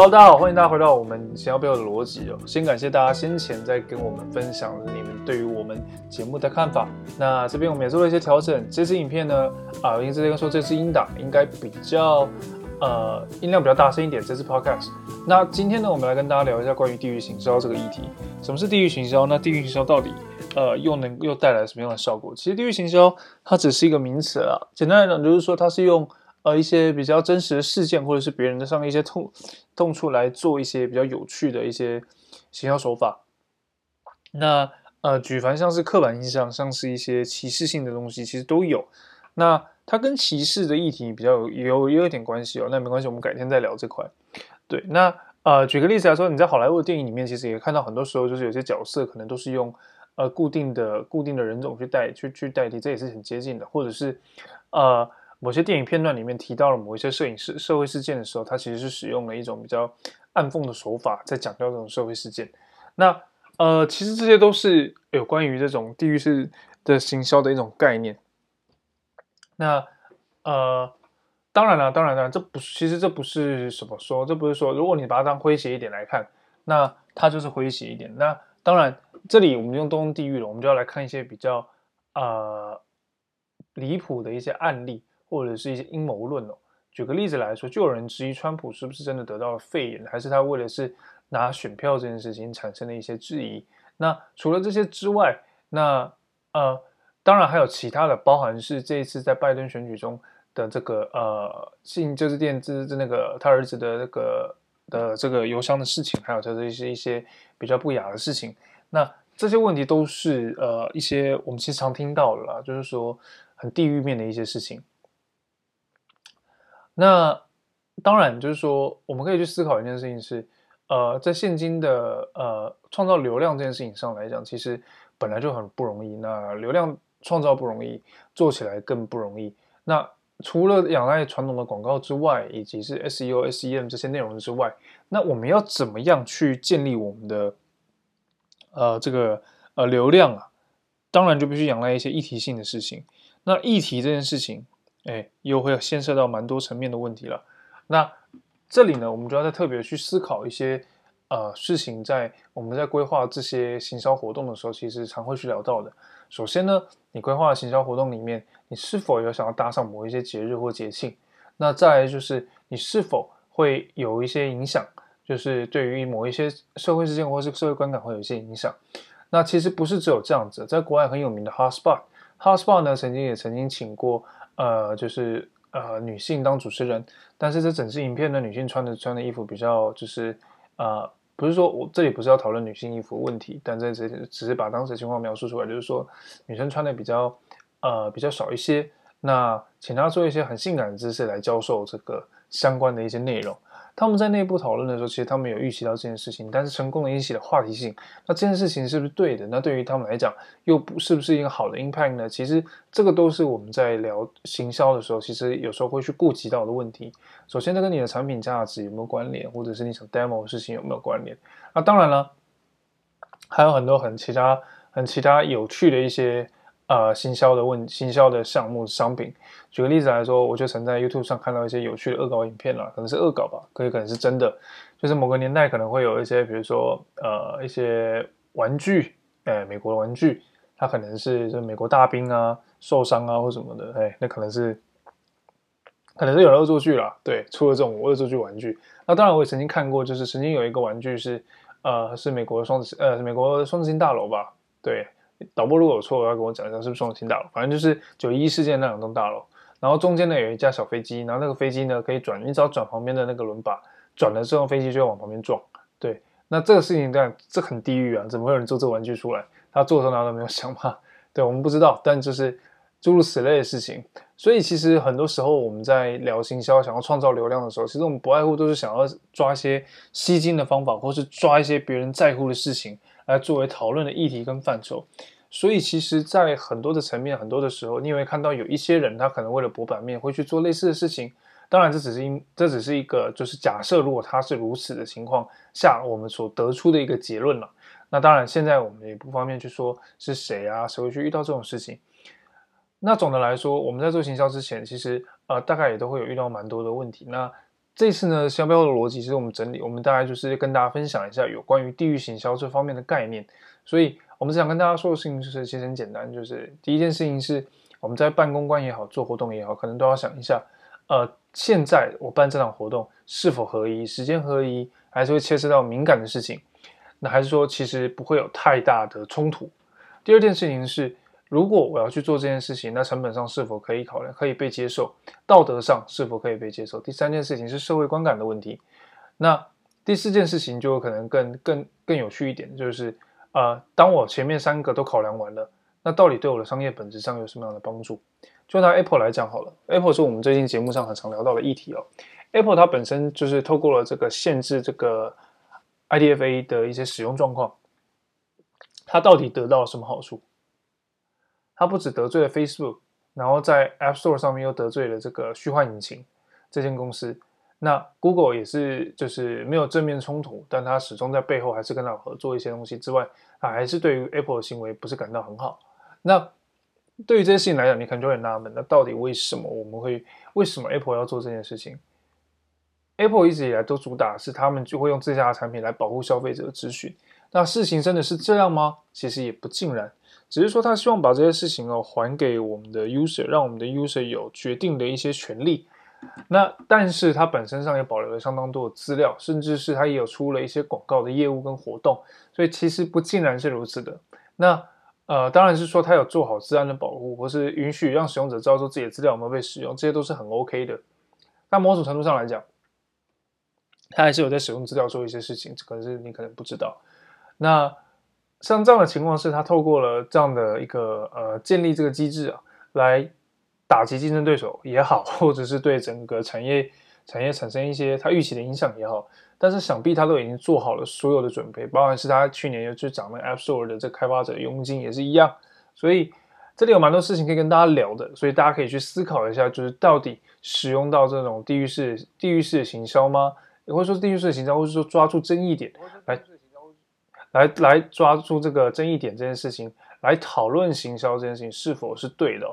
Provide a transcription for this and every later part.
Hello，大家好，欢迎大家回到我们想要背后的逻辑哦。先感谢大家先前在跟我们分享你们对于我们节目的看法。那这边我们也做了一些调整。这支影片呢，啊，因为之前说这支音档应该比较呃音量比较大声一点。这支 Podcast。那今天呢，我们来跟大家聊一下关于地域行销这个议题。什么是地域行销？那地域行销到底呃又能又带来什么样的效果？其实地域行销它只是一个名词啊。简单来讲，就是说它是用。呃，一些比较真实的事件，或者是别人的上一些痛痛处来做一些比较有趣的一些行销手法。那呃，举凡像是刻板印象，像是一些歧视性的东西，其实都有。那它跟歧视的议题比较有有有一点关系哦。那没关系，我们改天再聊这块。对，那呃，举个例子来说，你在好莱坞的电影里面，其实也看到很多时候，就是有些角色可能都是用呃固定的固定的人种去代去去代替，这也是很接近的，或者是呃。某些电影片段里面提到了某一些摄影师社会事件的时候，它其实是使用了一种比较暗讽的手法，在讲到这种社会事件。那呃，其实这些都是有关于这种地域式的行销的一种概念。那呃，当然了，当然了，这不，其实这不是什么说，这不是说，如果你把它当诙谐一点来看，那它就是诙谐一点。那当然，这里我们用都用地域了，我们就要来看一些比较呃离谱的一些案例。或者是一些阴谋论哦。举个例子来说，就有人质疑川普是不是真的得到了肺炎，还是他为了是拿选票这件事情产生了一些质疑。那除了这些之外，那呃，当然还有其他的，包含是这一次在拜登选举中的这个呃信就是电子那个他儿子的那个的这个邮箱的事情，还有他的一些一些比较不雅的事情。那这些问题都是呃一些我们其实常听到的啦，就是说很地域面的一些事情。那当然，就是说，我们可以去思考一件事情是，呃，在现今的呃创造流量这件事情上来讲，其实本来就很不容易。那流量创造不容易，做起来更不容易。那除了仰赖传统的广告之外，以及是 SEO、SEM 这些内容之外，那我们要怎么样去建立我们的呃这个呃流量啊？当然就必须仰赖一些议题性的事情。那议题这件事情。哎，又会牵涉到蛮多层面的问题了。那这里呢，我们就要再特别去思考一些呃事情，在我们在规划这些行销活动的时候，其实常会去聊到的。首先呢，你规划行销活动里面，你是否有想要搭上某一些节日或节庆？那再来就是你是否会有一些影响，就是对于某一些社会事件或是社会观感会有一些影响。那其实不是只有这样子，在国外很有名的 HotSpot，HotSpot 呢曾经也曾经请过。呃，就是呃，女性当主持人，但是这整支影片呢，女性穿的穿的衣服比较就是呃，不是说我这里不是要讨论女性衣服问题，但这只只是把当时的情况描述出来，就是说女生穿的比较呃比较少一些，那请她做一些很性感的姿势来教授这个相关的一些内容。他们在内部讨论的时候，其实他们有预期到这件事情，但是成功的引起了话题性。那这件事情是不是对的？那对于他们来讲，又不是不是一个好的 impact 呢？其实这个都是我们在聊行销的时候，其实有时候会去顾及到的问题。首先，这跟你的产品价值有没有关联，或者是你想 demo 的事情有没有关联？那当然了，还有很多很其他、很其他有趣的一些。呃，行销的问，行销的项目商品，举个例子来说，我就曾在 YouTube 上看到一些有趣的恶搞影片了，可能是恶搞吧，可以可能是真的，就是某个年代可能会有一些，比如说呃一些玩具，哎，美国的玩具，它可能是就美国大兵啊受伤啊或什么的，哎，那可能是可能是有恶作剧啦，对，出了这种恶作剧玩具。那当然我也曾经看过，就是曾经有一个玩具是呃是美国双子呃美国双子星大楼吧，对。导播如果有错，要跟我讲一下是不是双子星大楼。反正就是九一一事件那两栋大楼，然后中间呢有一架小飞机，然后那个飞机呢可以转，你只要转旁边的那个轮把，转了之后飞机就会往旁边撞。对，那这个事情这样，这很地狱啊！怎么会有人做这个玩具出来？他做的时候难道没有想吗？对，我们不知道，但就是诸如此类的事情。所以其实很多时候我们在聊行销，想要创造流量的时候，其实我们不外乎都是想要抓一些吸金的方法，或是抓一些别人在乎的事情。来作为讨论的议题跟范畴，所以其实，在很多的层面，很多的时候，你也会看到有一些人，他可能为了博版面，会去做类似的事情。当然，这只是因，这只是一个，就是假设，如果他是如此的情况下，我们所得出的一个结论了。那当然，现在我们也不方便去说是谁啊，谁会去遇到这种事情。那总的来说，我们在做行销之前，其实呃，大概也都会有遇到蛮多的问题。那这次呢，行销背后的逻辑，其实我们整理，我们大概就是跟大家分享一下有关于地域行销这方面的概念。所以，我们想跟大家说的事情就是，其实很简单，就是第一件事情是，我们在办公关也好，做活动也好，可能都要想一下，呃，现在我办这场活动是否合宜，时间合宜，还是会牵涉到敏感的事情，那还是说其实不会有太大的冲突。第二件事情是。如果我要去做这件事情，那成本上是否可以考量，可以被接受？道德上是否可以被接受？第三件事情是社会观感的问题。那第四件事情就可能更更更有趣一点，就是呃，当我前面三个都考量完了，那到底对我的商业本质上有什么样的帮助？就拿 Apple 来讲好了，Apple 是我们最近节目上很常聊到的议题哦。Apple 它本身就是透过了这个限制这个 IDFA 的一些使用状况，它到底得到了什么好处？他不只得罪了 Facebook，然后在 App Store 上面又得罪了这个虚幻引擎这间公司。那 Google 也是，就是没有正面冲突，但他始终在背后还是跟他合作一些东西之外，他还是对于 Apple 的行为不是感到很好。那对于这些事情来讲，你可能就会纳闷，那到底为什么我们会，为什么 Apple 要做这件事情？Apple 一直以来都主打是他们就会用自家的产品来保护消费者的资讯。那事情真的是这样吗？其实也不尽然。只是说，他希望把这些事情哦还给我们的 user，让我们的 user 有决定的一些权利。那但是它本身上也保留了相当多的资料，甚至是它也有出了一些广告的业务跟活动。所以其实不尽然是如此的。那呃，当然是说它有做好资安的保护，或是允许让使用者知道说自己的资料有没有被使用，这些都是很 OK 的。但某种程度上来讲，它还是有在使用资料做一些事情，可能是你可能不知道。那。像这样的情况是，他透过了这样的一个呃建立这个机制啊，来打击竞争对手也好，或者是对整个产业产业产生一些他预期的影响也好，但是想必他都已经做好了所有的准备，包含是他去年又去涨了 App Store 的这开发者佣金也是一样，所以这里有蛮多事情可以跟大家聊的，所以大家可以去思考一下，就是到底使用到这种地域式地域式的行销吗？也或者说地域式的行销，或者说抓住争议点来。来来抓住这个争议点这件事情，来讨论行销这件事情是否是对的。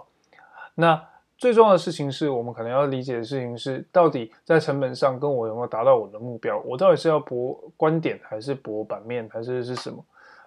那最重要的事情是我们可能要理解的事情是，到底在成本上跟我有没有达到我的目标？我到底是要博观点，还是博版面，还是是什么？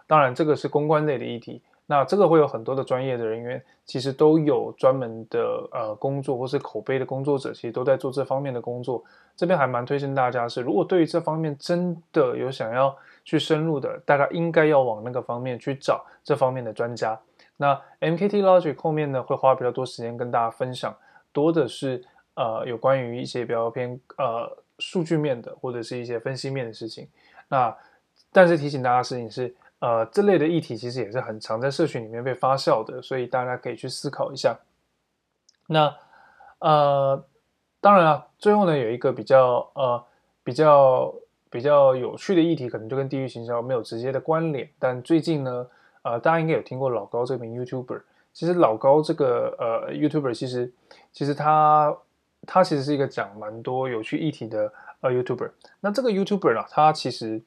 当然，这个是公关类的议题。那这个会有很多的专业的人员，其实都有专门的呃工作，或是口碑的工作者，其实都在做这方面的工作。这边还蛮推荐大家是，如果对于这方面真的有想要去深入的，大家应该要往那个方面去找这方面的专家。那 MKT Logic 后面呢，会花比较多时间跟大家分享，多的是呃有关于一些比较偏呃数据面的，或者是一些分析面的事情。那但是提醒大家的事情是。呃，这类的议题其实也是很常在社群里面被发酵的，所以大家可以去思考一下。那呃，当然了，最后呢，有一个比较呃比较比较有趣的议题，可能就跟地域行销没有直接的关联。但最近呢，呃，大家应该有听过老高这名 YouTuber。其实老高这个呃 YouTuber，其实其实他他其实是一个讲蛮多有趣议题的呃 YouTuber。那这个 YouTuber 呢，他其实。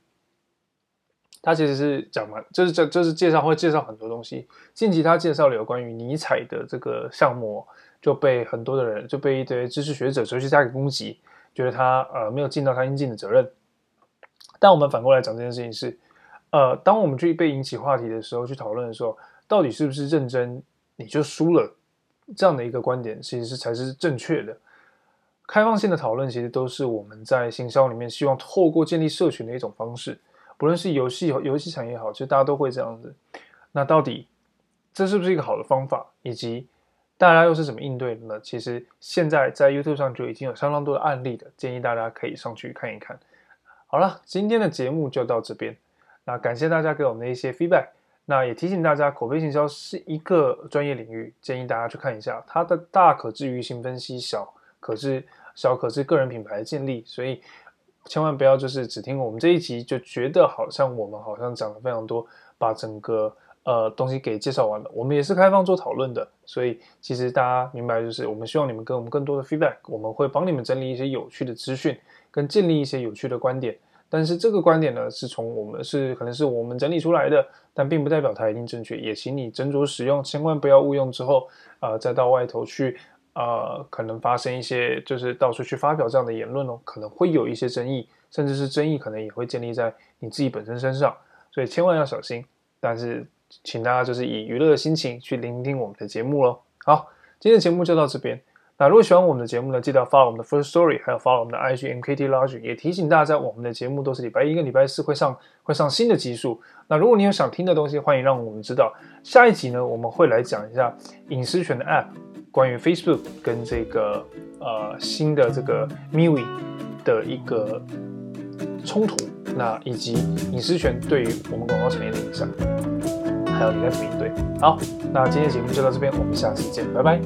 他其实是讲嘛，就是这就是介绍会介绍很多东西。近期他介绍了有关于尼采的这个项目，就被很多的人就被一堆知识学者、哲学家给攻击，觉得他呃没有尽到他应尽的责任。但我们反过来讲这件事情是，呃，当我们去被引起话题的时候，去讨论的时候，到底是不是认真你就输了这样的一个观点，其实是才是正确的。开放性的讨论其实都是我们在行销里面希望透过建立社群的一种方式。不论是游戏游戏产业也好，其实大家都会这样子。那到底这是不是一个好的方法？以及大家又是怎么应对的呢？其实现在在 YouTube 上就已经有相当多的案例的，建议大家可以上去看一看。好了，今天的节目就到这边。那感谢大家给我们的一些 feedback。那也提醒大家，口碑行销是一个专业领域，建议大家去看一下。它的大可致舆情分析，小可是小可是个人品牌的建立。所以。千万不要就是只听我们这一集就觉得好像我们好像讲了非常多，把整个呃东西给介绍完了。我们也是开放做讨论的，所以其实大家明白就是我们希望你们给我们更多的 feedback，我们会帮你们整理一些有趣的资讯，跟建立一些有趣的观点。但是这个观点呢，是从我们是可能是我们整理出来的，但并不代表它一定正确。也请你斟酌使用，千万不要误用之后啊、呃、再到外头去呃，可能发生一些就是到处去发表这样的言论哦，可能会有一些争议，甚至是争议可能也会建立在你自己本身身上，所以千万要小心。但是，请大家就是以娱乐的心情去聆听我们的节目喽。好，今天的节目就到这边。那如果喜欢我们的节目呢，记得 follow 我们的 First Story，还有 follow 我们的 IG MKT Logic。也提醒大家，我们的节目都是礼拜一跟礼拜四会上会上新的集数。那如果你有想听的东西，欢迎让我们知道。下一集呢，我们会来讲一下隐私权的 App。关于 Facebook 跟这个呃新的这个 Mewi 的一个冲突，那以及隐私权对于我们广告产业的影响，还有你该怎么应对。好，那今天节目就到这边，我们下期见，拜拜。